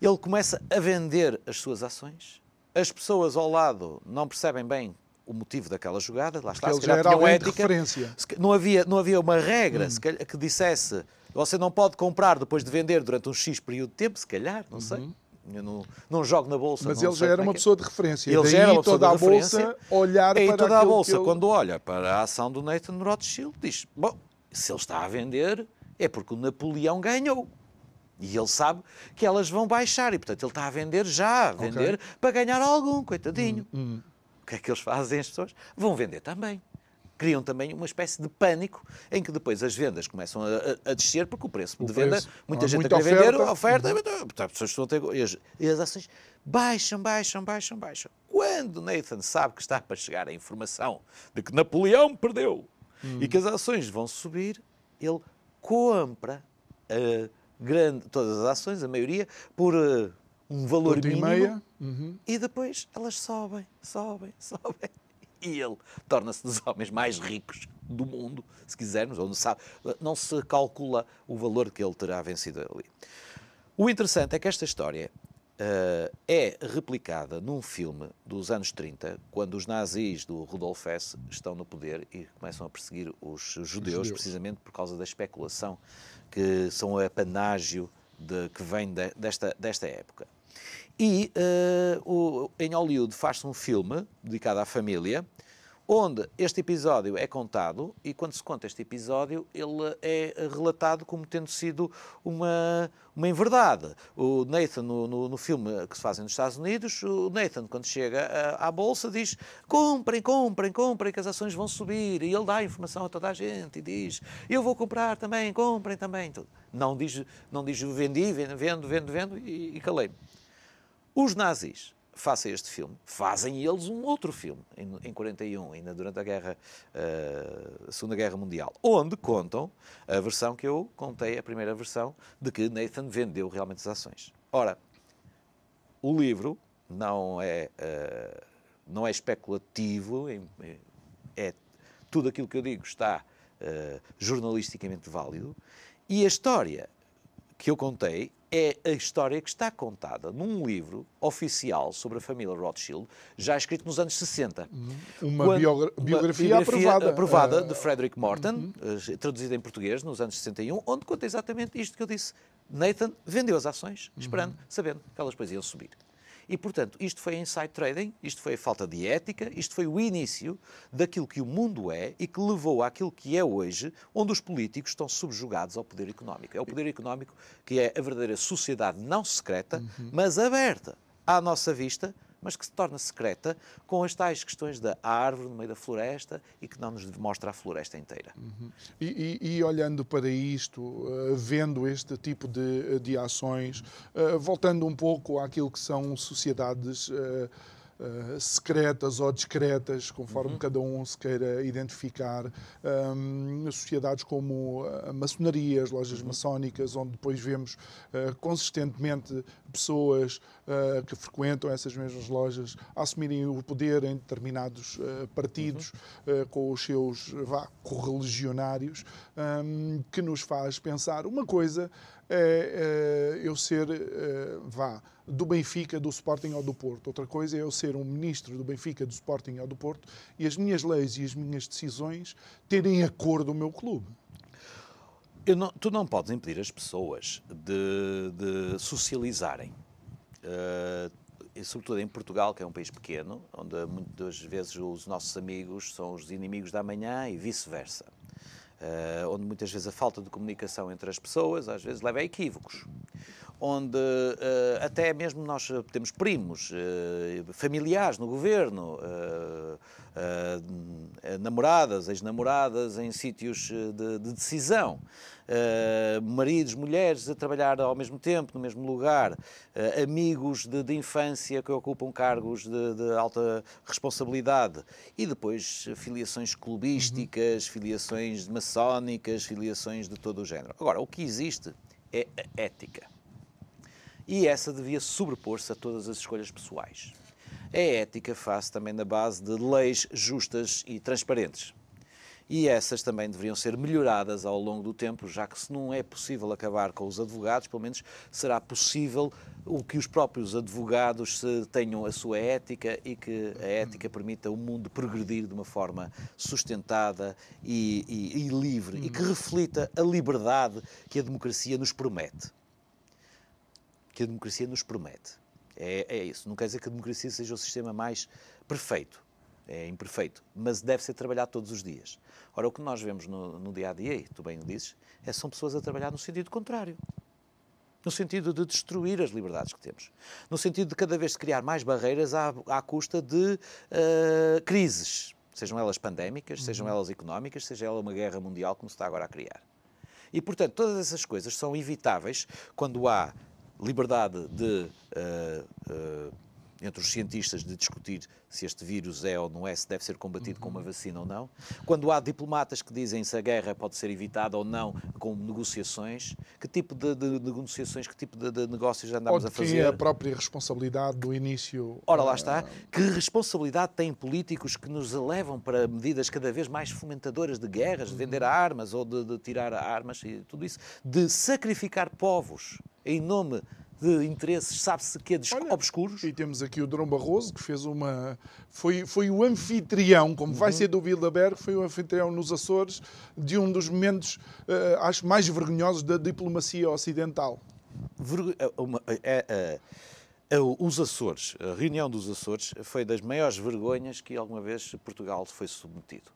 Ele começa a vender as suas ações. As pessoas ao lado não percebem bem o motivo daquela jogada, lá está, ele se calhar tinham de ética. Não havia, não havia uma regra se calhar, que dissesse você não pode comprar depois de vender durante um X período de tempo, se calhar, não sei. Eu não, não jogo na bolsa. Mas ele já era é uma é. pessoa de referência. Ele já era uma pessoa toda de a bolsa olhar E para toda a bolsa, quando olha para a ação do Nathan Rothschild, diz: Bom, se ele está a vender, é porque o Napoleão ganhou. E ele sabe que elas vão baixar e, portanto, ele está a vender já, a vender Ok. para ganhar algum, coitadinho. Hum, O que é que eles fazem, as pessoas? Vão vender também. criam também uma espésse de pânico em que depois as vendas começam a, a descer porque o preço o de venda, preço. muita gente muita a querer vender, a oferta, uhum. as pessoas estão a ter, as, e as ações baixam, baixam, baixam, baixam. Quando Nathan sabe que está para chegar a informação de que Napoleão perdeu uhum. e que as ações vão subir, ele compra uh, grande, todas as ações, a maioria, por uh, um valor Ponto mínimo. E, meia. Uhum. e depois elas sobem, sobem, sobem e ele torna-se dos homens mais ricos do mundo, se quisermos, ou não, sabe, não se calcula o valor que ele terá vencido ali. O interessante é que esta história uh, é replicada num filme dos anos 30, quando os nazis do Rudolf Hess estão no poder e começam a perseguir os judeus, judeus. precisamente por causa da especulação que são o apanágio de, que vem de, desta, desta época. E uh, o, em Hollywood faz-se um filme dedicado à família, onde este episódio é contado e quando se conta este episódio ele é relatado como tendo sido uma, uma inverdade. O Nathan, no, no, no filme que se faz nos Estados Unidos, o Nathan, quando chega à, à, Bolsa, diz comprem, comprem, comprem, que as ações vão subir. E ele dá informação a toda a gente e diz eu vou comprar também, comprem também. Não diz, não diz vendi, vendo, vendo, vendo e, e calei-me. Os nazis, face a este filme, fazem eles um outro filme, em, em 41, ainda durante a guerra, uh, Segunda Guerra Mundial, onde contam a versão que eu contei, a primeira versão, de que Nathan vendeu realmente as ações. Ora, o livro não é, uh, não é especulativo, é tudo aquilo que eu digo está uh, jornalisticamente válido, e a história que eu contei é a história que está contada num livro oficial sobre a família Rothschild, já escrito nos anos 60. Uhum. Uma, quando, biografia, uma biografia, aprovada. aprovada uh, de Frederick Morton, uhum. Eh, traduzida em português nos anos 61, onde conta exatamente isto que eu disse. Nathan vendeu as ações, esperando, uhum. sabendo que elas depois iam subir. E, portanto, isto foi inside trading, isto foi a falta de ética, isto foi o início daquilo que o mundo é e que levou àquilo que é hoje, onde os políticos estão subjugados ao poder económico. É o poder económico que é a verdadeira sociedade não secreta, uhum. mas aberta à nossa vista, mas que se torna secreta com as tais questões da árvore no meio da floresta e que não nos mostra a floresta inteira. Uhum. E, e, e, olhando para isto, uh, vendo este tipo de, de ações, uh, voltando um pouco àquilo que são sociedades. Uh, uh, secretas ou discretas, conforme uhum. cada um se queira identificar, um, sociedades como a maçonaria, as lojas uhum. maçónicas, onde depois vemos uh, consistentemente pessoas uh, que frequentam essas mesmas lojas assumirem o poder em determinados partidos uhum. com os seus vá, correligionários, um, que nos faz pensar uma coisa é, eu ser, vá, do Benfica, do Sporting ou do Porto. Outra coisa é eu ser um ministro do Benfica, do Sporting ou do Porto e as minhas leis e as minhas decisões terem a cor do meu clube. Não, tu não podes impedir as pessoas de, de socializarem. Uh, e sobretudo em Portugal, que é um país pequeno, onde muitas vezes os nossos amigos são os inimigos da manhã e vice-versa. Uh, onde muitas vezes a falta de comunicação entre as pessoas às vezes leva a equívocos onde uh, até mesmo nós temos primos, uh, familiares no governo, uh, namoradas, ex-namoradas em sítios de, de decisão, maridos, mulheres a trabalhar ao mesmo tempo, no mesmo lugar, amigos de, de, infância que ocupam cargos de, de, alta responsabilidade e depois filiações clubísticas, uhum. filiações maçónicas, filiações de todo o género. Agora, o que existe é a ética e essa devia sobrepor-se a todas as escolhas pessoais. A ética faz também na base de leis justas e transparentes. E essas também deveriam ser melhoradas ao longo do tempo, já que se não é possível acabar com os advogados, pelo menos será possível o que os próprios advogados tenham a sua ética e que a ética permita o mundo progredir de uma forma sustentada e, e, e livre e que reflita a liberdade que a democracia nos promete que a democracia nos promete. É, é isso. Não quer dizer que a democracia seja o sistema mais perfeito. É imperfeito, mas deve ser trabalhado todos os dias. Ora, o que nós vemos no, no dia a dia, e tu bem o dizes, é são pessoas a trabalhar no sentido contrário. No sentido de destruir as liberdades que temos. No sentido de cada vez criar mais barreiras à, à custa de uh, crises. sejam elas pandémicas, sejam elas económicas, seja ela uma guerra mundial como se está agora a criar. E, portanto, todas essas coisas são evitáveis quando há liberdade de uh, uh, entre os cientistas de discutir se este vírus é ou não é, se deve ser combatido uhum. com uma vacina ou não. Quando há diplomatas que dizem se a guerra pode ser evitada ou não com negociações, que tipo de, de, de negociações, que tipo de, de negócios andamos ou a fazer? É a própria responsabilidade do início? Ora, lá está. Que responsabilidade têm políticos que nos levam para medidas cada vez mais fomentadoras de guerras, de vender armas ou de, de tirar armas e tudo isso, de sacrificar povos em nome de interesses, sabe-se que é Olha, obscuros. E temos aqui o Drão Barroso, que fez uma. Foi, foi o anfitrião, como uhum. vai ser do Bilderberg, foi o anfitrião nos Açores de um dos momentos, uh, acho, mais vergonhosos da diplomacia ocidental. Vergo... É, uma, é, é, é, os Açores, a reunião dos Açores, foi das maiores vergonhas que alguma vez Portugal foi submetido.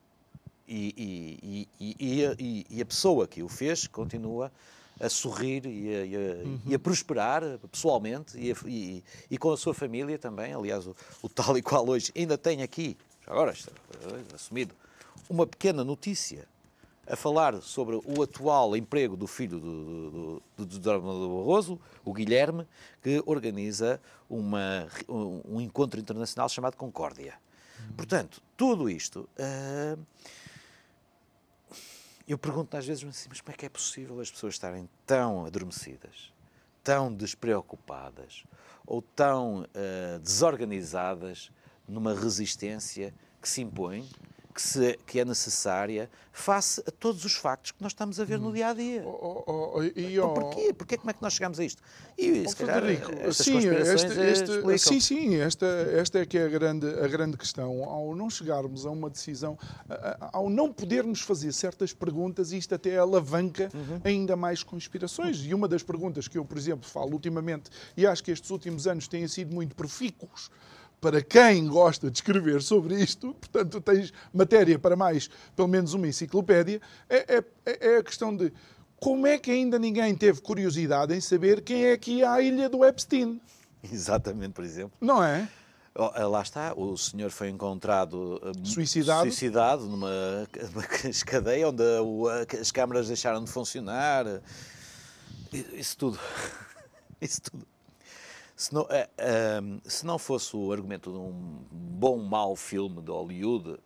E, e, e, e a pessoa que o fez continua a sorrir e a, e a, uhum. e a prosperar pessoalmente e, e, e, com a sua família também. Aliás, o, o, tal e qual hoje ainda tem aqui, agora está eh, assumido, uma pequena notícia a falar sobre o atual emprego do filho do, do, do, do Barroso, o Guilherme, que organiza uma, um, um encontro internacional chamado Concórdia. Uhum. Portanto, tudo isto. Uh, eu pergunto às vezes assim, mas como é que é possível as pessoas estarem tão adormecidas, tão despreocupadas ou tão uh, desorganizadas numa resistência que se impõe que, se, que é necessária face a todos os factos que nós estamos a ver no hum. dia a dia. Oh, oh, oh, e, oh, Porquê? Porquê? Como é que nós chegamos a isto? E se calhar, sim, este, este, sim, sim, esta, esta é que é a grande, a grande questão. Ao não chegarmos a uma decisão, ao não podermos fazer certas perguntas, isto até alavanca uhum. ainda mais conspirações. E uma das perguntas que eu, por exemplo, falo ultimamente, e acho que estes últimos anos têm sido muito profícuos, para quem gosta de escrever sobre isto, portanto, tens matéria para mais, pelo menos uma enciclopédia, é, é, é a questão de como é que ainda ninguém teve curiosidade em saber quem é que ia à ilha do Epstein. Exatamente, por exemplo. Não é? Oh, lá está, o senhor foi encontrado hum, suicidado, suicidado numa, numa cadeia onde as câmaras deixaram de funcionar. Isso tudo. Isso tudo. Se não, uh, uh, se não fosse o argumento de um bom, mau filme de Hollywood, uh,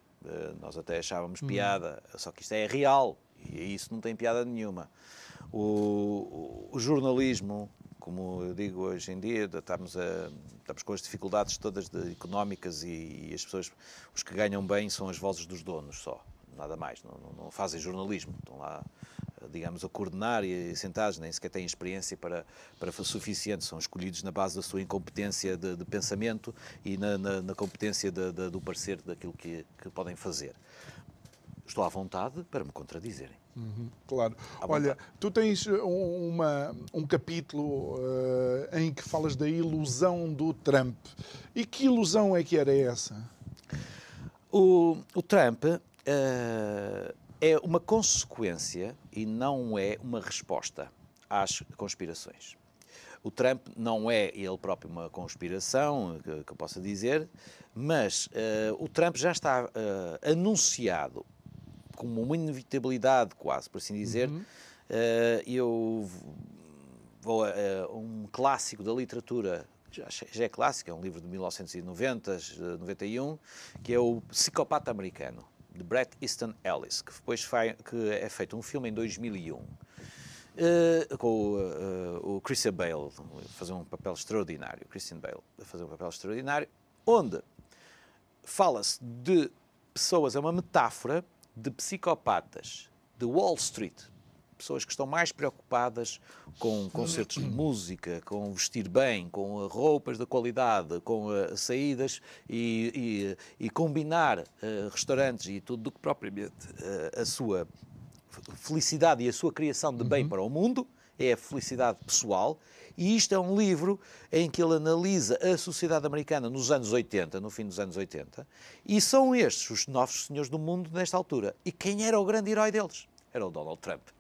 nós até achávamos hum. piada, só que isto é real e isso não tem piada nenhuma. O, o, o jornalismo, como eu digo hoje em dia, estamos, a, estamos com as dificuldades todas de, económicas e, e, as pessoas, os que ganham bem são as vozes dos donos só, nada mais, não, não, não fazem jornalismo, estão lá digamos, a coordenar e sentados, nem sequer têm experiência para, para suficiente, são escolhidos na base da sua incompetência de, de pensamento e na, na, na competência de, de, do parecer daquilo que, que podem fazer. Estou à vontade para me contradizerem. Uhum, claro. Olha, tu tens uma, um capítulo uh, em que falas da ilusão do Trump. E que ilusão é que era essa? O, o Trump uh, é uma consequência e não é uma resposta às conspirações. O Trump não é ele próprio uma conspiração, que, que eu possa dizer, mas uh, o Trump já está uh, anunciado como uma inevitabilidade, quase, por assim dizer. Uhum. Uh, eu vou a um clássico da literatura já, já é clássico, é um livro de 1990, 91, que é o Psicopata Americano de Bret Easton Ellis, que depois que é feito um filme em 2001. Uh, eh, com uh, o Christian Bale fazer um papel extraordinário, Christian Bale fazer um papel extraordinário, onde fala-se de pessoas, é uma metáfora de psicopatas de Wall Street, pessoas que estão mais preocupadas com concertos de música, com vestir bem, com roupas de qualidade, com uh, saídas e, e, e combinar uh, restaurantes e tudo do que propriamente uh, a sua felicidade e a sua criação de bem uhum. para o mundo, é a felicidade pessoal. E isto é um livro em que ele analisa a sociedade americana nos anos 80, no fim dos anos 80, e são estes os novos senhores do mundo nesta altura. E quem era o grande herói deles? Era o Donald Trump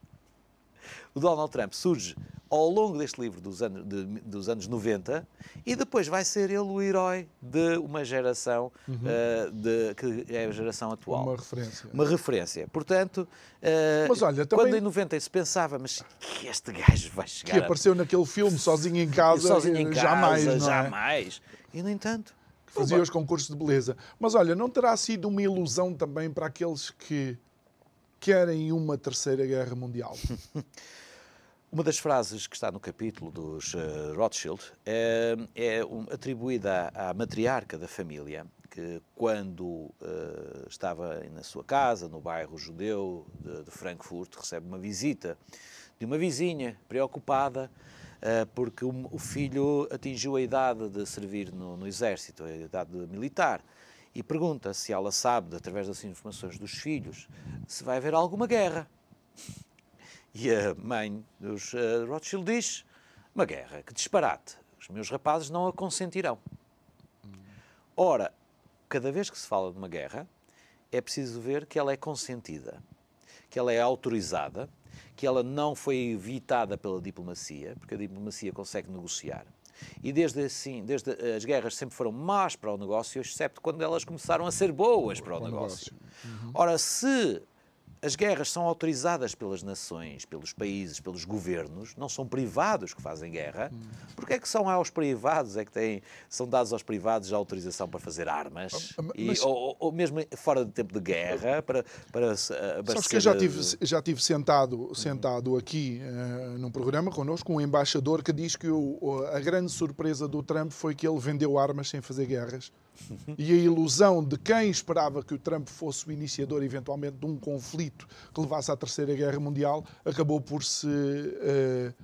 o Donald Trump surge ao longo deste livro dos anos, de, dos anos 90 e depois vai ser ele o herói de uma geração uhum. uh, de, que é a geração atual. Uma referência. Uma referência. Portanto, uh, mas olha, também... quando em 90 se pensava, mas que este gajo vai chegar. Que apareceu a... naquele filme sozinho em casa, sozinho em casa jamais. Não é? Jamais. E no entanto. Fazia os concursos de beleza. Mas olha, não terá sido uma ilusão também para aqueles que querem uma terceira guerra mundial? Uma das frases que está no capítulo dos uh, Rothschild é, é um, atribuída à, à, matriarca da família, que quando uh, estava na sua casa, no bairro judeu de, de, Frankfurt, recebe uma visita de uma vizinha preocupada uh, porque o, o, filho atingiu a idade de servir no, no exército, a idade militar e pergunta se ela sabe, através das informações dos filhos, se vai haver alguma guerra. E a mãe dos uh, Rothschild diz: Uma guerra, que disparate. Os meus rapazes não a consentirão. Ora, cada vez que se fala de uma guerra, é preciso ver que ela é consentida, que ela é autorizada, que ela não foi evitada pela diplomacia, porque a diplomacia consegue negociar. E desde assim, desde as guerras sempre foram más para o negócio, exceto quando elas começaram a ser boas para o, negócio. Uhum. Ora, se as guerras são autorizadas pelas nações, pelos países, pelos governos, não são privados que fazem guerra. Hum. Porque é que são aos privados, é que têm, são dados aos privados a autorização para fazer armas, ah, Mas, e, ou, ou, mesmo fora de tempo de guerra, para, para abastecer... Sabes que eu já tive, já tive sentado, sentado aqui uh, num programa connosco um embaixador que diz que o, a grande surpresa do Trump foi que ele vendeu armas sem fazer guerras. E a ilusão de quem esperava que o Trump fosse o iniciador, eventualmente, de um conflito que levasse à Terceira Guerra Mundial, acabou por se uh,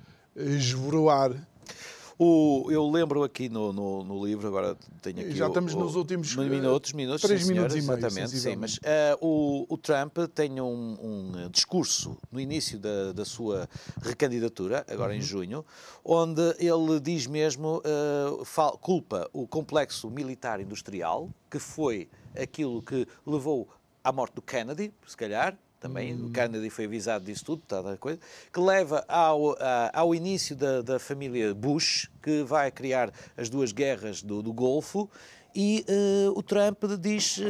o, eu lembro aqui no, no, no, livro, agora tenho aqui. Já estamos o, nos últimos minutos, minutos três sim, minutos senhor, e meio. Exatamente, sim, mas uh, o, o, Trump tem um, um, discurso no início da, da sua recandidatura, agora uhum. em junho, onde ele diz mesmo, uh, fal, culpa o complexo militar industrial, que foi aquilo que levou à morte do Kennedy, se calhar, também hum. o Kennedy foi avisado disso tudo, toda a coisa, que leva ao, ao início da, da família Bush, que vai criar as duas guerras do, do Golfo, e uh, o Trump diz uh,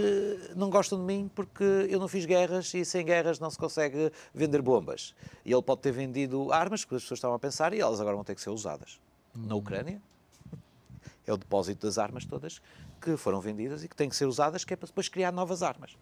não gostam de mim porque eu não fiz guerras e sem guerras não se consegue vender bombas. E ele pode ter vendido armas que as pessoas estavam a pensar e elas agora vão ter que ser usadas. Hum. Na Ucrânia é o depósito das armas todas que foram vendidas e que têm que ser usadas que é para depois criar novas armas.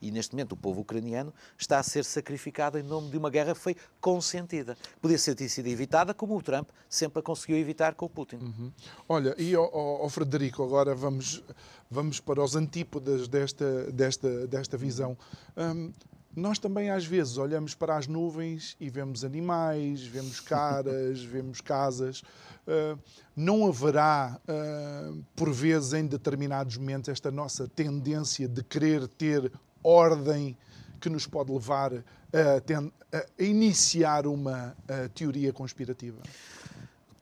E neste momento o povo ucraniano está a ser sacrificado em nome de uma guerra que foi consentida. Podia ter sido evitada, como o Trump sempre a conseguiu evitar com o Putin. Uhum. Olha, e ao, Frederico, agora vamos, vamos para os antípodas desta, desta, desta visão. Um, nós também às vezes olhamos para as nuvens e vemos animais, vemos caras, vemos casas. Uh, não haverá, uh, por vezes, em determinados momentos, esta nossa tendência de querer ter ordem que nos pode levar a, a iniciar uma a teoria conspirativa?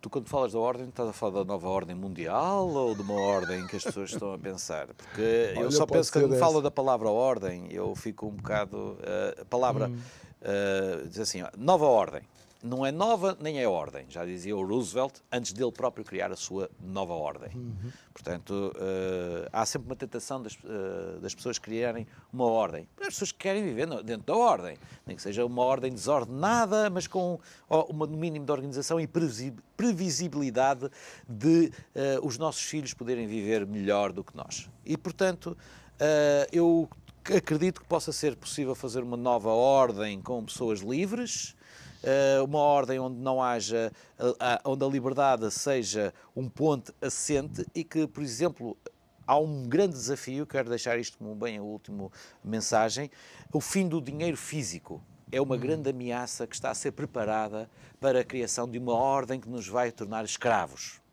Tu, quando falas da ordem, estás a falar da nova ordem mundial ou de uma ordem que as pessoas estão a pensar? Porque Olha, eu só penso que quando falo da palavra ordem, eu fico um bocado. Uh, a palavra. Hum. Uh, diz assim, nova ordem não é nova nem é ordem, já dizia o Roosevelt, antes dele próprio criar a sua nova ordem. Uhum. Portanto, uh, há sempre uma tentação das, uh, das pessoas criarem uma ordem. As pessoas que querem viver dentro da ordem, nem que seja uma ordem desordenada, mas com um mínimo de organização e previsibilidade de uh, os nossos filhos poderem viver melhor do que nós. E, portanto, eu acredito que possa ser possível fazer uma nova ordem com pessoas livres, uma ordem onde não haja, eh, onde a liberdade seja um ponto assente e que, por exemplo, há um grande desafio, quero deixar isto como bem a última mensagem, o fim do dinheiro físico. É uma grande ameaça que está a ser preparada para a criação de uma ordem que nos vai tornar escravos.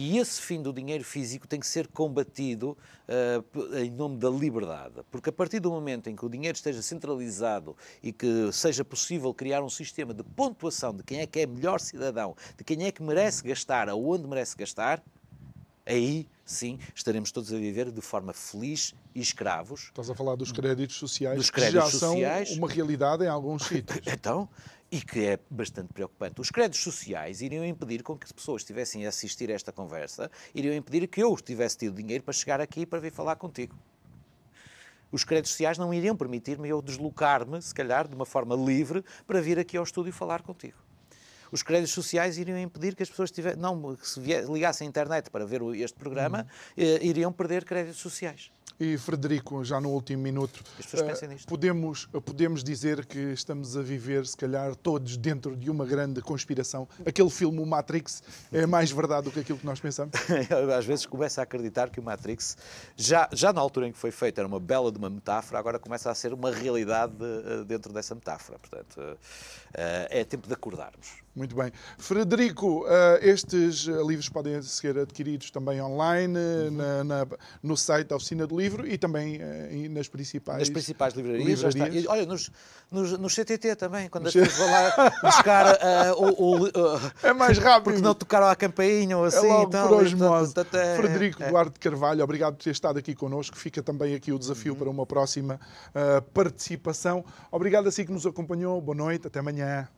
E esse fim do dinheiro físico tem que ser combatido uh, em nome da liberdade, porque a partir do momento em que o dinheiro esteja centralizado e que seja possível criar um sistema de pontuação de quem é que é melhor cidadão, de quem é que merece gastar, aonde merece gastar, aí sim estaremos todos a viver de forma feliz e escravos. Estás a falar dos créditos sociais, dos créditos que já sociais. são uma realidade em alguns sítios. então, e que é bastante preocupante. Os créditos sociais iriam impedir com que as pessoas estivessem a assistir a esta conversa, iriam impedir que eu tivesse tido dinheiro para chegar aqui para vir falar contigo. Os créditos sociais não iriam permitir-me eu deslocar-me, se calhar, de uma forma livre, para vir aqui ao estúdio falar contigo. Os créditos sociais iriam impedir que as pessoas tivessem, não, que se ligassem à internet para ver este programa, uhum. iriam perder créditos sociais. E Frederico, já no último minuto, uh, podemos, podemos dizer que estamos a viver, se calhar, todos dentro de uma grande conspiração. Aquele filme, o Matrix, é mais verdade do que aquilo que nós pensamos? Às vezes começo a acreditar que o Matrix, já, já na altura em que foi feito, era uma bela de uma metáfora, agora começa a ser uma realidade uh, dentro dessa metáfora. Portanto, é tempo de acordarmos. Muito bem. Frederico, estes livros podem ser adquiridos também online, uhum. na, na, no site da Oficina do Livro e também uh, nas principais, nas principais livrarias. livrarias. Olha, nos, nos, no CTT também, quando as pessoas vão lá buscar uh, o, o uh, É mais rápido. Porque não tocaram a campainha ou assim. É logo então, por osmose. É, Frederico é. Duarte Carvalho, obrigado por ter estado aqui connosco. Fica também aqui o desafio uhum. para uma próxima participação. Obrigado a si que nos acompanhou. Boa noite, até amanhã.